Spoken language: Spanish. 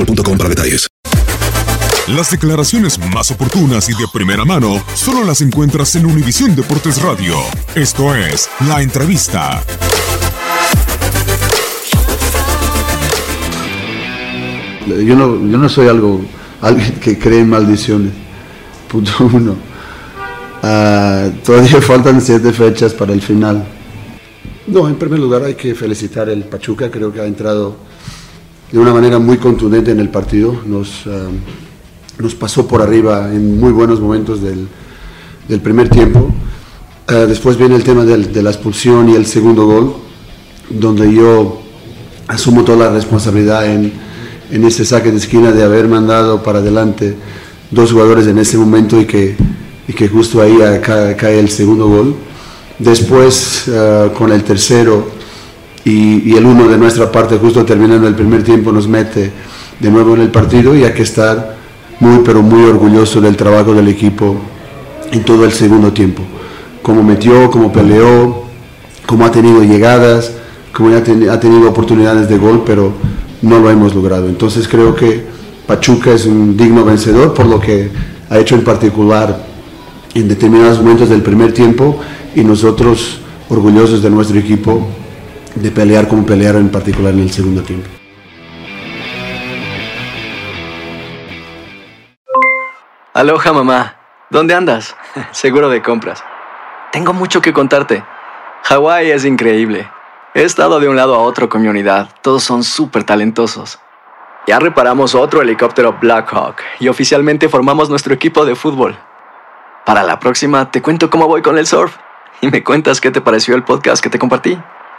boostmobile.com para detalles. Las declaraciones más oportunas y de primera mano solo las encuentras en Univisión Deportes Radio. Esto es La Entrevista. Yo no, yo no soy algo, alguien que cree en maldiciones. Punto uno. Ah, todavía faltan siete fechas para el final. No, en primer lugar hay que felicitar el Pachuca, creo que ha entrado de una manera muy contundente en el partido. Nos, ah, nos pasó por arriba en muy buenos momentos del, del primer tiempo. Ah, después viene el tema de la expulsión y el segundo gol, donde yo asumo toda la responsabilidad en, en ese saque de esquina de haber mandado para adelante dos jugadores en ese momento y que, y que justo ahí ah, ca- cae el segundo gol. Después, ah, con el tercero y, el uno de nuestra parte, justo terminando el primer tiempo, nos mete de nuevo en el partido y hay que estar muy, pero muy orgulloso del trabajo del equipo en todo el segundo tiempo. Cómo metió, cómo peleó, cómo ha tenido llegadas, cómo ha, ha tenido oportunidades de gol, pero no lo hemos logrado. Entonces creo que Pachuca es un digno vencedor por lo que ha hecho en particular en determinados momentos del primer tiempo y nosotros orgullosos de nuestro equipo de pelear como pelearon en particular en el segundo tiempo. Aloha mamá, ¿dónde andas? Seguro de compras. Tengo mucho que contarte. Hawái es increíble. He estado de un lado a otro con mi unidad. Todos son súper talentosos. Ya reparamos otro helicóptero Blackhawk y oficialmente formamos nuestro equipo de fútbol. Para la próxima te cuento cómo voy con el surf y me cuentas qué te pareció el podcast que te compartí,